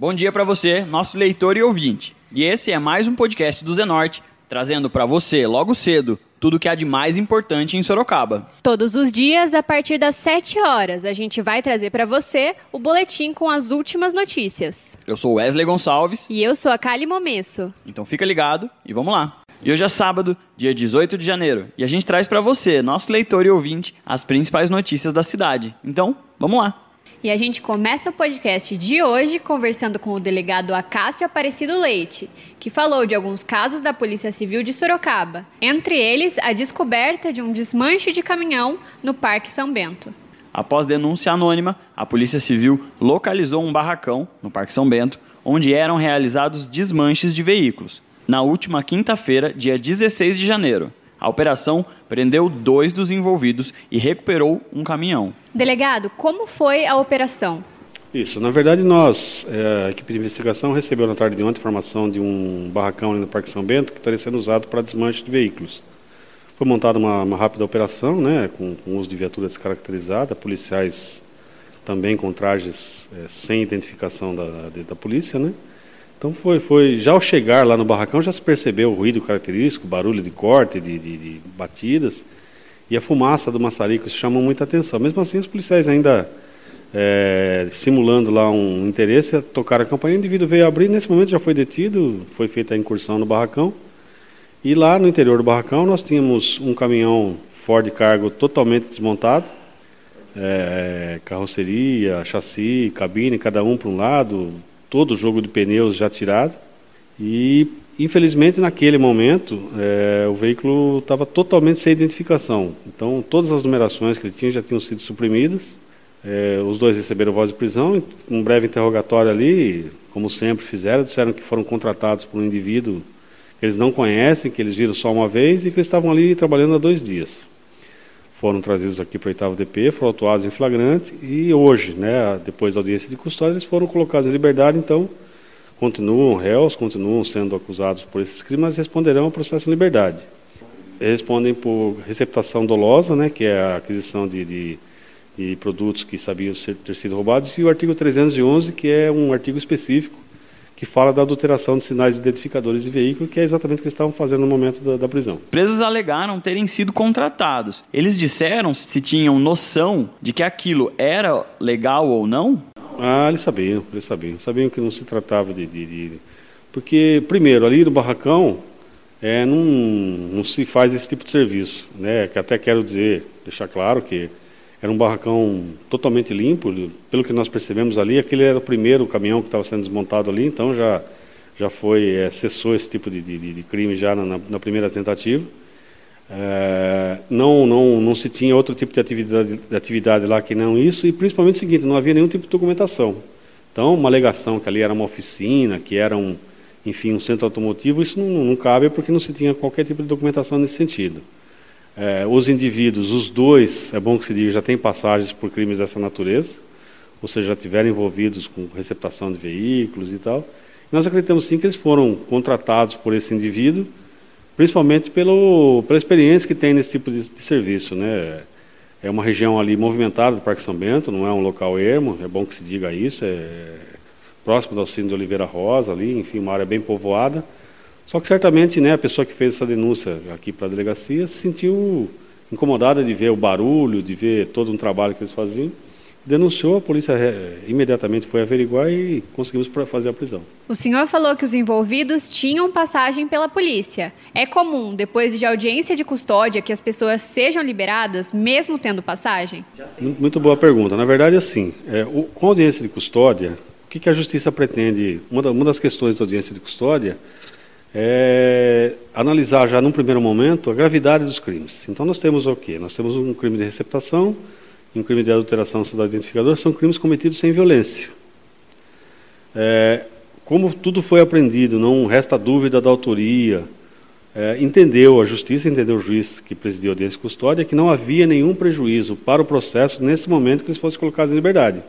Bom dia para você, nosso leitor e ouvinte. E esse é mais um podcast do Zenorte, trazendo para você, logo cedo, tudo o que há de mais importante em Sorocaba. Todos os dias, a partir das 7 horas, a gente vai trazer para você o boletim com as últimas notícias. Eu sou Wesley Gonçalves. E eu sou a Kali Momesso. Então fica ligado e vamos lá. E hoje é sábado, dia 18 de janeiro, e a gente traz para você, nosso leitor e ouvinte, as principais notícias da cidade. Então, vamos lá. E a gente começa o podcast de hoje conversando com o delegado Acácio Aparecido Leite, que falou de alguns casos da Polícia Civil de Sorocaba, entre eles a descoberta de um desmanche de caminhão no Parque São Bento. Após denúncia anônima, a Polícia Civil localizou um barracão no Parque São Bento, onde eram realizados desmanches de veículos, na última quinta-feira, dia 16 de janeiro. A operação prendeu dois dos envolvidos e recuperou um caminhão. Delegado, como foi a operação? Isso, na verdade nós, é, a equipe de investigação recebeu na tarde de ontem informação de um barracão ali no Parque São Bento que estaria sendo usado para desmanche de veículos. Foi montada uma, uma rápida operação, né, com, com uso de viatura descaracterizada, policiais também com trajes é, sem identificação da, da, da polícia, né, então foi, foi, já ao chegar lá no barracão já se percebeu o ruído característico, barulho de corte, de, de, de batidas, e a fumaça do maçarico, isso chamou muita atenção. Mesmo assim, os policiais ainda é, simulando lá um interesse, tocaram a campainha, o indivíduo veio abrir, nesse momento já foi detido, foi feita a incursão no barracão, e lá no interior do barracão nós tínhamos um caminhão Ford Cargo totalmente desmontado, é, carroceria, chassi, cabine, cada um para um lado, todo o jogo de pneus já tirado. E, infelizmente, naquele momento, é, o veículo estava totalmente sem identificação. Então, todas as numerações que ele tinha já tinham sido suprimidas. É, os dois receberam voz de prisão. Um breve interrogatório ali, como sempre fizeram, disseram que foram contratados por um indivíduo que eles não conhecem, que eles viram só uma vez e que eles estavam ali trabalhando há dois dias foram trazidos aqui para o oitavo DP, foram autuados em flagrante e hoje, né, depois da audiência de custódia, eles foram colocados em liberdade, então continuam réus, continuam sendo acusados por esses crimes, mas responderão ao processo em liberdade. Respondem por receptação dolosa, né, que é a aquisição de, de, de produtos que sabiam ser, ter sido roubados, e o artigo 311, que é um artigo específico que fala da adulteração de sinais identificadores de veículo, que é exatamente o que eles estavam fazendo no momento da, da prisão. Presos alegaram terem sido contratados. Eles disseram se tinham noção de que aquilo era legal ou não? Ah, eles sabiam, eles sabiam. Sabiam que não se tratava de. de, de... Porque, primeiro, ali no barracão, é, não, não se faz esse tipo de serviço. Né? Que até quero dizer, deixar claro que era um barracão totalmente limpo, pelo que nós percebemos ali, aquele era o primeiro caminhão que estava sendo desmontado ali, então já, já foi, é, cessou esse tipo de, de, de crime já na, na primeira tentativa. É, não, não, não se tinha outro tipo de atividade, de atividade lá que não isso, e principalmente o seguinte, não havia nenhum tipo de documentação. Então, uma alegação que ali era uma oficina, que era um, enfim, um centro automotivo, isso não, não cabe porque não se tinha qualquer tipo de documentação nesse sentido. É, os indivíduos, os dois, é bom que se diga, já têm passagens por crimes dessa natureza, ou seja, já tiveram envolvidos com receptação de veículos e tal. E nós acreditamos sim que eles foram contratados por esse indivíduo, principalmente pelo, pela experiência que tem nesse tipo de, de serviço. Né? É uma região ali movimentada do Parque São Bento, não é um local ermo, é bom que se diga isso, é próximo do Alcino de Oliveira Rosa, ali, enfim, uma área bem povoada. Só que certamente né, a pessoa que fez essa denúncia aqui para a delegacia se sentiu incomodada de ver o barulho, de ver todo um trabalho que eles faziam. Denunciou, a polícia imediatamente foi averiguar e conseguimos fazer a prisão. O senhor falou que os envolvidos tinham passagem pela polícia. É comum, depois de audiência de custódia, que as pessoas sejam liberadas, mesmo tendo passagem? Muito boa pergunta. Na verdade, assim, é, o, com audiência de custódia, o que, que a justiça pretende? Uma, da, uma das questões da audiência de custódia é, analisar já num primeiro momento a gravidade dos crimes. Então nós temos o quê? Nós temos um crime de receptação um crime de adulteração do identificador, são crimes cometidos sem violência. É, como tudo foi aprendido, não resta dúvida da autoria, é, entendeu a justiça, entendeu o juiz que presidiu a audiência de custódia, que não havia nenhum prejuízo para o processo nesse momento que eles fossem colocados em liberdade.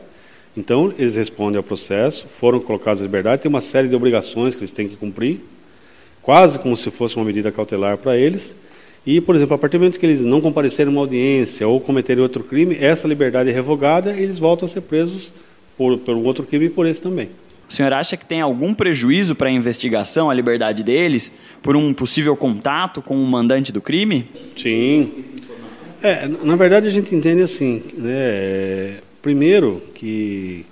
Então, eles respondem ao processo, foram colocados em liberdade, tem uma série de obrigações que eles têm que cumprir, quase como se fosse uma medida cautelar para eles. E, por exemplo, a partir do momento que eles não comparecerem a uma audiência ou cometerem outro crime, essa liberdade é revogada e eles voltam a ser presos por, por um outro crime e por esse também. O senhor acha que tem algum prejuízo para a investigação, a liberdade deles, por um possível contato com o mandante do crime? Sim. É, na verdade, a gente entende assim, né? Primeiro que,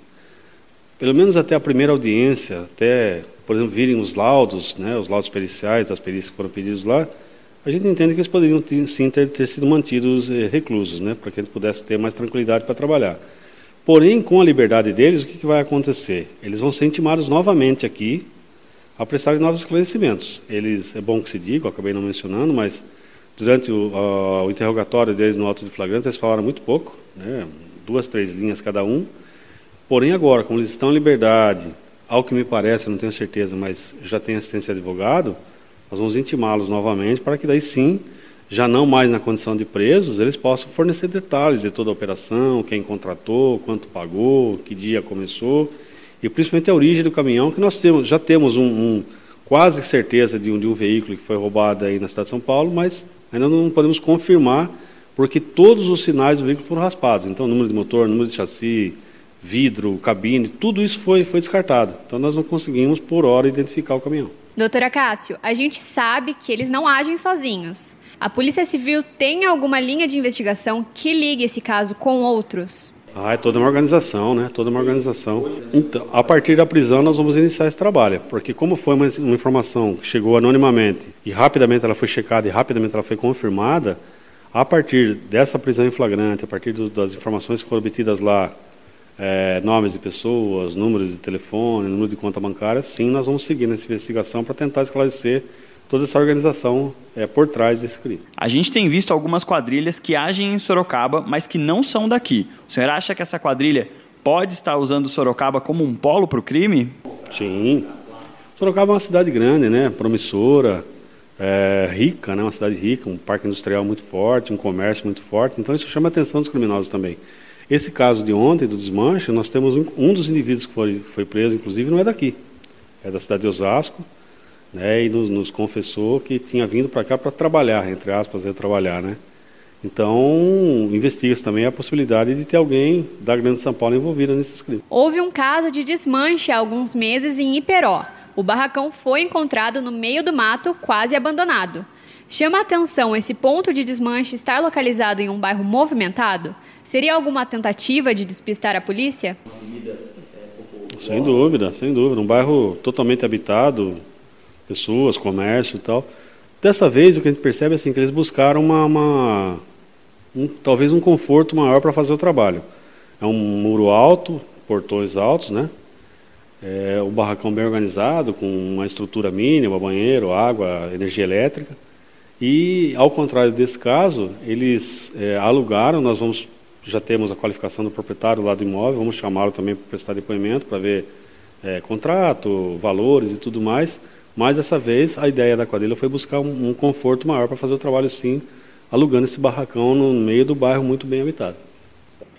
pelo menos até a primeira audiência, até, por exemplo, virem os laudos, né, os laudos periciais das perícias que foram pedidos lá, a gente entende que eles poderiam sim ter, ter sido mantidos eh, reclusos, né, para que eles pudessem ter mais tranquilidade para trabalhar. Porém, com a liberdade deles, o que, que vai acontecer? Eles vão ser intimados novamente aqui a prestarem novos esclarecimentos. Eles, é bom que se diga, eu acabei não mencionando, mas durante o, a, o interrogatório deles no auto de flagrante, eles falaram muito pouco, né, duas, três linhas cada um. Porém, agora, como eles estão em liberdade, ao que me parece, não tenho certeza, mas já tem assistência de advogado, nós vamos intimá-los novamente para que daí sim já não mais na condição de presos, eles possam fornecer detalhes de toda a operação, quem contratou, quanto pagou, que dia começou, e principalmente a origem do caminhão, que nós temos, já temos um, um quase certeza de um, de um veículo que foi roubado aí na cidade de São Paulo, mas ainda não podemos confirmar, porque todos os sinais do veículo foram raspados. Então, número de motor, número de chassi, vidro, cabine, tudo isso foi, foi descartado. Então, nós não conseguimos, por hora, identificar o caminhão. Doutora Cássio, a gente sabe que eles não agem sozinhos. A Polícia Civil tem alguma linha de investigação que ligue esse caso com outros? Ah, é toda uma organização, né? Toda uma organização. Então, a partir da prisão nós vamos iniciar esse trabalho, porque como foi uma, uma informação que chegou anonimamente e rapidamente ela foi checada e rapidamente ela foi confirmada, a partir dessa prisão em flagrante, a partir do, das informações que foram obtidas lá, é, nomes de pessoas, números de telefone, número de conta bancária, sim, nós vamos seguir nessa investigação para tentar esclarecer toda essa organização é, por trás desse crime. A gente tem visto algumas quadrilhas que agem em Sorocaba, mas que não são daqui. O senhor acha que essa quadrilha pode estar usando Sorocaba como um polo para o crime? Sim. Sorocaba é uma cidade grande, né? promissora, é, rica, né? uma cidade rica, um parque industrial muito forte, um comércio muito forte, então isso chama a atenção dos criminosos também. Esse caso de ontem, do desmanche, nós temos um, um dos indivíduos que foi, foi preso, inclusive, não é daqui, é da cidade de Osasco, né, e nos, nos confessou que tinha vindo para cá para trabalhar, entre aspas, é trabalhar, né? Então, investiga-se também a possibilidade de ter alguém da Grande São Paulo envolvido nesses crimes. Houve um caso de desmanche há alguns meses em Iperó. O barracão foi encontrado no meio do mato, quase abandonado. Chama a atenção esse ponto de desmanche estar localizado em um bairro movimentado? Seria alguma tentativa de despistar a polícia? Sem dúvida, sem dúvida. Um bairro totalmente habitado, pessoas, comércio e tal. Dessa vez, o que a gente percebe é assim, que eles buscaram uma, uma um, talvez um conforto maior para fazer o trabalho. É um muro alto, portões altos, né? É, o barracão bem organizado, com uma estrutura mínima, banheiro, água, energia elétrica. E, ao contrário desse caso, eles é, alugaram, nós vamos, já temos a qualificação do proprietário lá do imóvel, vamos chamá-lo também para prestar depoimento, para ver é, contrato, valores e tudo mais. Mas dessa vez a ideia da quadrilha foi buscar um, um conforto maior para fazer o trabalho sim, alugando esse barracão no meio do bairro muito bem habitado.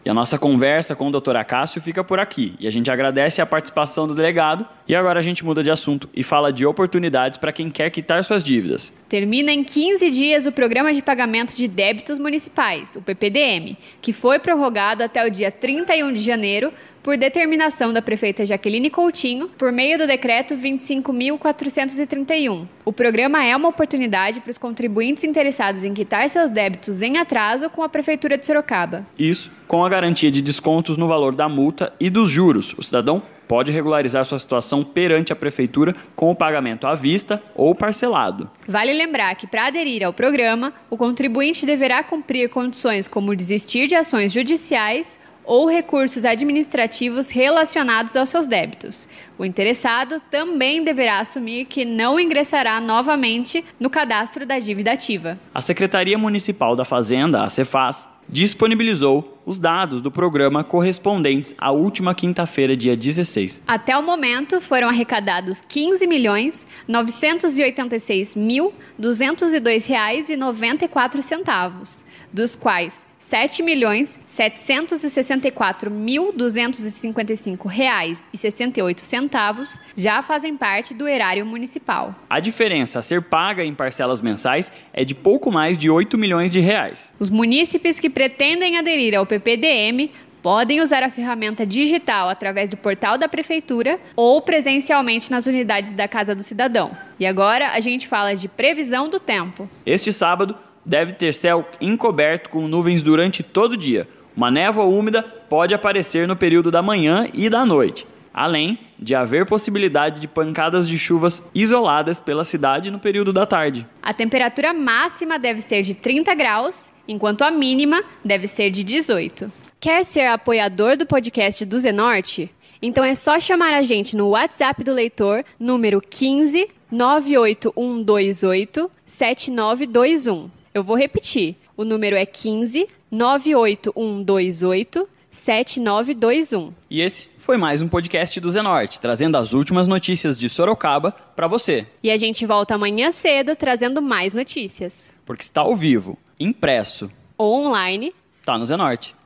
E a nossa conversa com o Dr. Acácio fica por aqui. E a gente agradece a participação do delegado. E agora a gente muda de assunto e fala de oportunidades para quem quer quitar suas dívidas. Termina em 15 dias o Programa de Pagamento de Débitos Municipais, o PPDM, que foi prorrogado até o dia 31 de janeiro por determinação da prefeita Jaqueline Coutinho, por meio do decreto 25.431. O programa é uma oportunidade para os contribuintes interessados em quitar seus débitos em atraso com a prefeitura de Sorocaba. Isso com a garantia de descontos no valor da multa e dos juros. O cidadão pode regularizar sua situação perante a prefeitura com o pagamento à vista ou parcelado. Vale lembrar que para aderir ao programa, o contribuinte deverá cumprir condições como desistir de ações judiciais ou recursos administrativos relacionados aos seus débitos. O interessado também deverá assumir que não ingressará novamente no cadastro da dívida ativa. A Secretaria Municipal da Fazenda, a Cefaz, disponibilizou os dados do programa correspondentes à última quinta-feira, dia 16. Até o momento, foram arrecadados R$ 15 milhões 986 mil 202 reais e 94 centavos, dos quais 7 milhões 764 mil 255 reais e 68 centavos já fazem parte do erário municipal. A diferença a ser paga em parcelas mensais é de pouco mais de 8 milhões de reais. Os munícipes que pretendem aderir ao PPDM podem usar a ferramenta digital através do portal da Prefeitura ou presencialmente nas unidades da Casa do Cidadão. E agora a gente fala de previsão do tempo. Este sábado deve ter céu encoberto com nuvens durante todo o dia. Uma névoa úmida pode aparecer no período da manhã e da noite, além de haver possibilidade de pancadas de chuvas isoladas pela cidade no período da tarde. A temperatura máxima deve ser de 30 graus, enquanto a mínima deve ser de 18. Quer ser apoiador do podcast do Zenorte? Então é só chamar a gente no WhatsApp do leitor, número 15 98128 7921. Eu vou repetir. O número é 15 98128 7921. E esse foi mais um podcast do Zenorte, trazendo as últimas notícias de Sorocaba para você. E a gente volta amanhã cedo trazendo mais notícias. Porque está ao vivo, impresso ou online, tá no Zenorte.